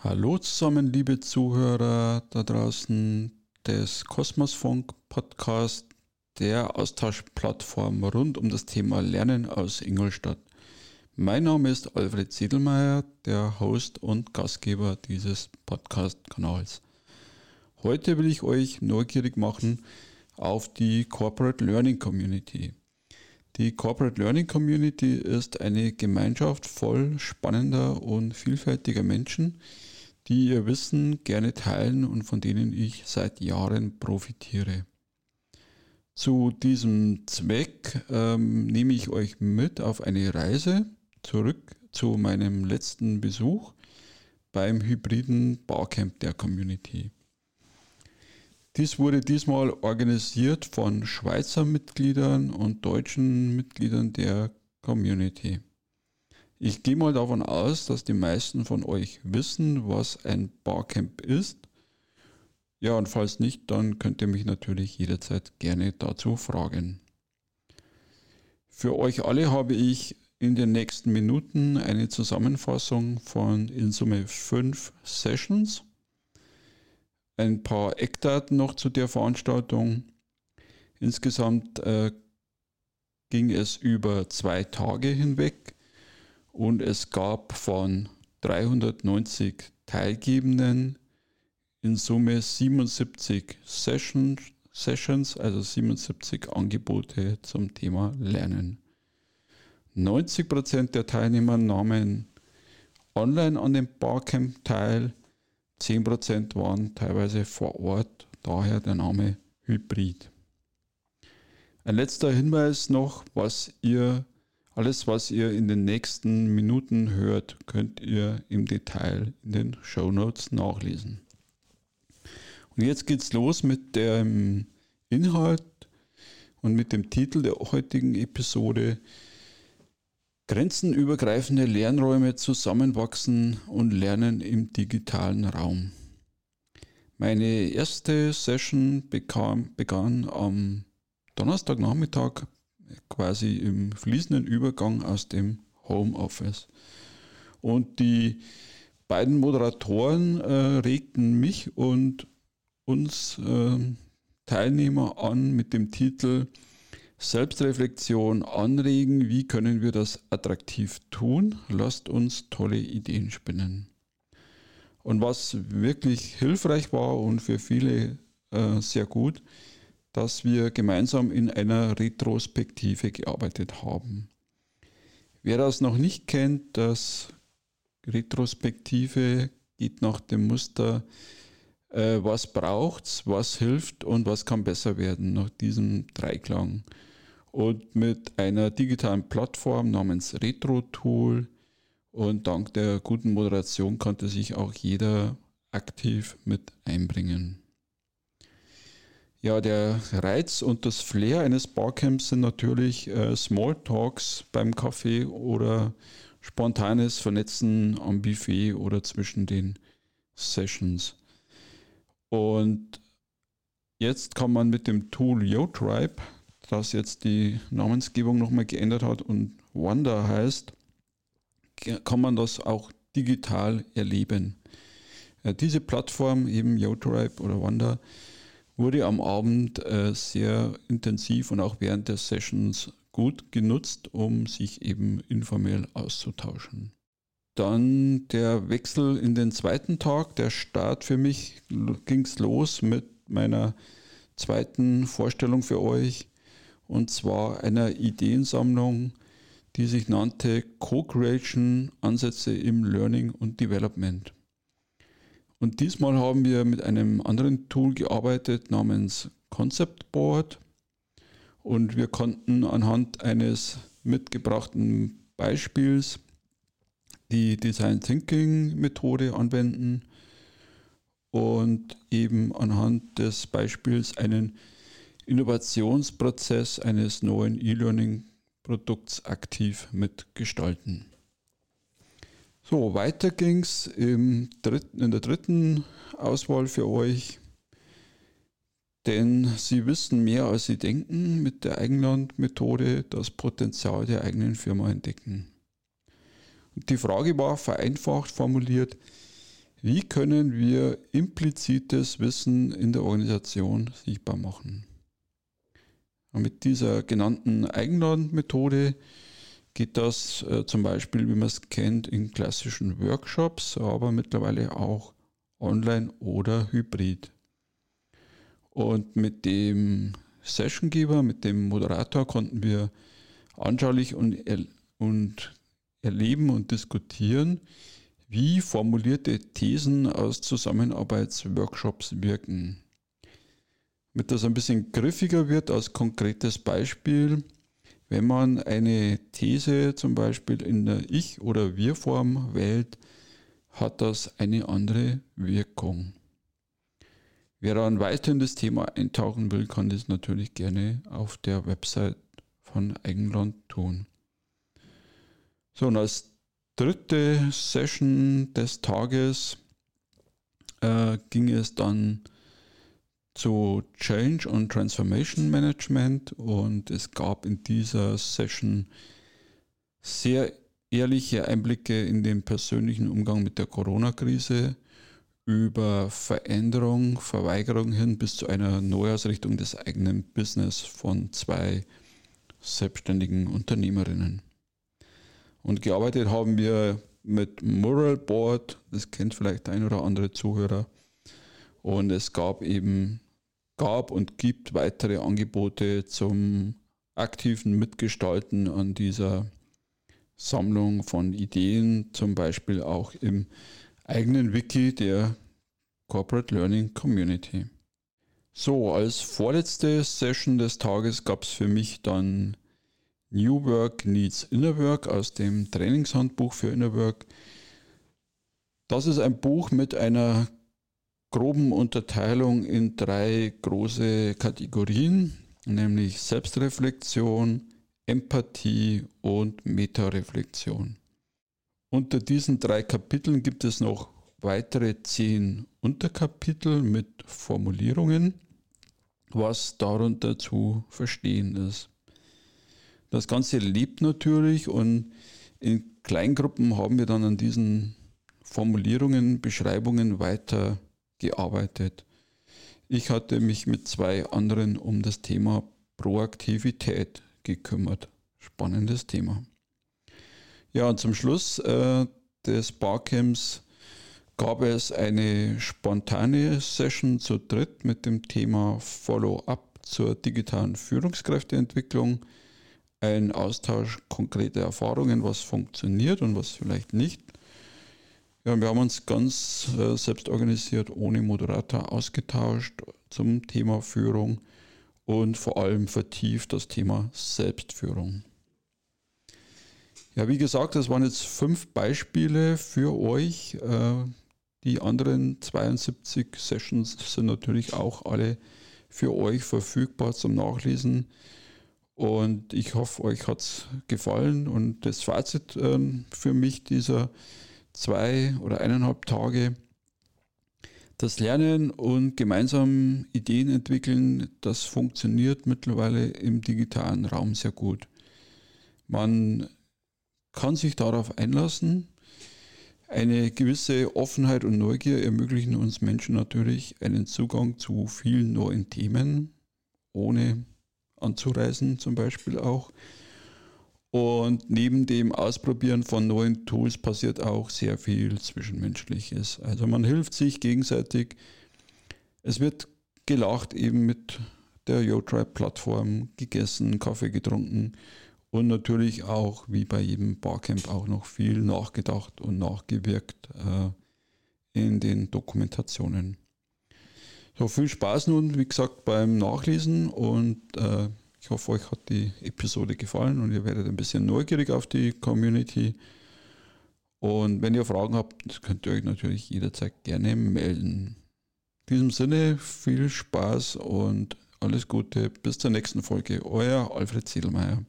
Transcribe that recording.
Hallo zusammen, liebe Zuhörer da draußen des Kosmosfunk Podcast, der Austauschplattform rund um das Thema Lernen aus Ingolstadt. Mein Name ist Alfred Siedelmeier, der Host und Gastgeber dieses Podcast-Kanals. Heute will ich euch neugierig machen auf die Corporate Learning Community. Die Corporate Learning Community ist eine Gemeinschaft voll spannender und vielfältiger Menschen, die ihr Wissen gerne teilen und von denen ich seit Jahren profitiere. Zu diesem Zweck ähm, nehme ich euch mit auf eine Reise zurück zu meinem letzten Besuch beim hybriden Barcamp der Community. Dies wurde diesmal organisiert von Schweizer Mitgliedern und deutschen Mitgliedern der Community. Ich gehe mal davon aus, dass die meisten von euch wissen, was ein Barcamp ist. Ja, und falls nicht, dann könnt ihr mich natürlich jederzeit gerne dazu fragen. Für euch alle habe ich in den nächsten Minuten eine Zusammenfassung von in Summe fünf Sessions ein paar Eckdaten noch zu der Veranstaltung. Insgesamt äh, ging es über zwei Tage hinweg und es gab von 390 Teilgebenden in Summe 77 Sessions, Sessions, also 77 Angebote zum Thema Lernen. 90 Prozent der Teilnehmer nahmen online an dem Barcamp teil 10% waren teilweise vor Ort, daher der Name Hybrid. Ein letzter Hinweis noch, was ihr, alles was ihr in den nächsten Minuten hört, könnt ihr im Detail in den Show Notes nachlesen. Und jetzt geht's los mit dem Inhalt und mit dem Titel der heutigen Episode Grenzenübergreifende Lernräume zusammenwachsen und lernen im digitalen Raum. Meine erste Session bekam, begann am Donnerstagnachmittag quasi im fließenden Übergang aus dem Homeoffice. Und die beiden Moderatoren äh, regten mich und uns äh, Teilnehmer an mit dem Titel Selbstreflexion anregen, wie können wir das attraktiv tun? Lasst uns tolle Ideen spinnen. Und was wirklich hilfreich war und für viele äh, sehr gut, dass wir gemeinsam in einer Retrospektive gearbeitet haben. Wer das noch nicht kennt, das Retrospektive geht nach dem Muster, äh, was braucht's, was hilft und was kann besser werden nach diesem Dreiklang und mit einer digitalen Plattform namens RetroTool und dank der guten Moderation konnte sich auch jeder aktiv mit einbringen. Ja, der Reiz und das Flair eines Barcamps sind natürlich äh, Smalltalks beim Kaffee oder spontanes Vernetzen am Buffet oder zwischen den Sessions. Und jetzt kann man mit dem Tool YoTribe das jetzt die Namensgebung nochmal geändert hat und Wanda heißt, kann man das auch digital erleben. Diese Plattform, eben YoTribe oder Wanda, wurde am Abend äh, sehr intensiv und auch während der Sessions gut genutzt, um sich eben informell auszutauschen. Dann der Wechsel in den zweiten Tag, der Start für mich ging es los mit meiner zweiten Vorstellung für euch. Und zwar einer Ideensammlung, die sich nannte Co-Creation Ansätze im Learning und Development. Und diesmal haben wir mit einem anderen Tool gearbeitet namens Concept Board. Und wir konnten anhand eines mitgebrachten Beispiels die Design Thinking Methode anwenden und eben anhand des Beispiels einen Innovationsprozess eines neuen E-Learning-Produkts aktiv mitgestalten. So, weiter ging es in der dritten Auswahl für euch. Denn Sie wissen mehr als Sie denken mit der Eigenland-Methode das Potenzial der eigenen Firma entdecken. Die Frage war vereinfacht formuliert, Wie können wir implizites Wissen in der Organisation sichtbar machen? Und mit dieser genannten Eigenlandmethode geht das äh, zum Beispiel, wie man es kennt, in klassischen Workshops, aber mittlerweile auch online oder hybrid. Und mit dem Sessiongeber, mit dem Moderator konnten wir anschaulich und, und erleben und diskutieren, wie formulierte Thesen aus Zusammenarbeitsworkshops wirken. Damit das ein bisschen griffiger wird, als konkretes Beispiel, wenn man eine These zum Beispiel in der Ich- oder Wir-Form wählt, hat das eine andere Wirkung. Wer dann weiter in das Thema eintauchen will, kann das natürlich gerne auf der Website von Eigenland tun. So, und als dritte Session des Tages äh, ging es dann zu Change und Transformation Management und es gab in dieser Session sehr ehrliche Einblicke in den persönlichen Umgang mit der Corona-Krise, über Veränderung, Verweigerung hin bis zu einer Neuausrichtung des eigenen Business von zwei selbstständigen Unternehmerinnen. Und gearbeitet haben wir mit Mural Board, das kennt vielleicht ein oder andere Zuhörer. Und es gab eben, gab und gibt weitere Angebote zum aktiven Mitgestalten an dieser Sammlung von Ideen, zum Beispiel auch im eigenen Wiki der Corporate Learning Community. So, als vorletzte Session des Tages gab es für mich dann New Work Needs Inner Work aus dem Trainingshandbuch für Inner Work. Das ist ein Buch mit einer groben Unterteilung in drei große Kategorien, nämlich Selbstreflexion, Empathie und Metareflexion. Unter diesen drei Kapiteln gibt es noch weitere zehn Unterkapitel mit Formulierungen, was darunter zu verstehen ist. Das Ganze lebt natürlich und in Kleingruppen haben wir dann an diesen Formulierungen, Beschreibungen weiter gearbeitet. Ich hatte mich mit zwei anderen um das Thema Proaktivität gekümmert. Spannendes Thema. Ja, und zum Schluss äh, des Barcamps gab es eine spontane Session zu dritt mit dem Thema Follow-up zur digitalen Führungskräfteentwicklung ein Austausch konkreter Erfahrungen, was funktioniert und was vielleicht nicht. Ja, wir haben uns ganz äh, selbst organisiert, ohne Moderator ausgetauscht zum Thema Führung und vor allem vertieft das Thema Selbstführung. Ja, wie gesagt, das waren jetzt fünf Beispiele für euch. Äh, die anderen 72 Sessions sind natürlich auch alle für euch verfügbar zum Nachlesen. Und ich hoffe, euch hat es gefallen. Und das Fazit äh, für mich dieser zwei oder eineinhalb Tage, das Lernen und gemeinsam Ideen entwickeln, das funktioniert mittlerweile im digitalen Raum sehr gut. Man kann sich darauf einlassen. Eine gewisse Offenheit und Neugier ermöglichen uns Menschen natürlich einen Zugang zu vielen neuen Themen, ohne anzureisen zum Beispiel auch. Und neben dem Ausprobieren von neuen Tools passiert auch sehr viel Zwischenmenschliches. Also man hilft sich gegenseitig. Es wird gelacht eben mit der YoTribe-Plattform, gegessen, Kaffee getrunken und natürlich auch, wie bei jedem Barcamp, auch noch viel nachgedacht und nachgewirkt äh, in den Dokumentationen. So, viel Spaß nun, wie gesagt, beim Nachlesen und äh, ich hoffe, euch hat die Episode gefallen und ihr werdet ein bisschen neugierig auf die Community. Und wenn ihr Fragen habt, könnt ihr euch natürlich jederzeit gerne melden. In diesem Sinne viel Spaß und alles Gute. Bis zur nächsten Folge. Euer Alfred Ziedelmeier.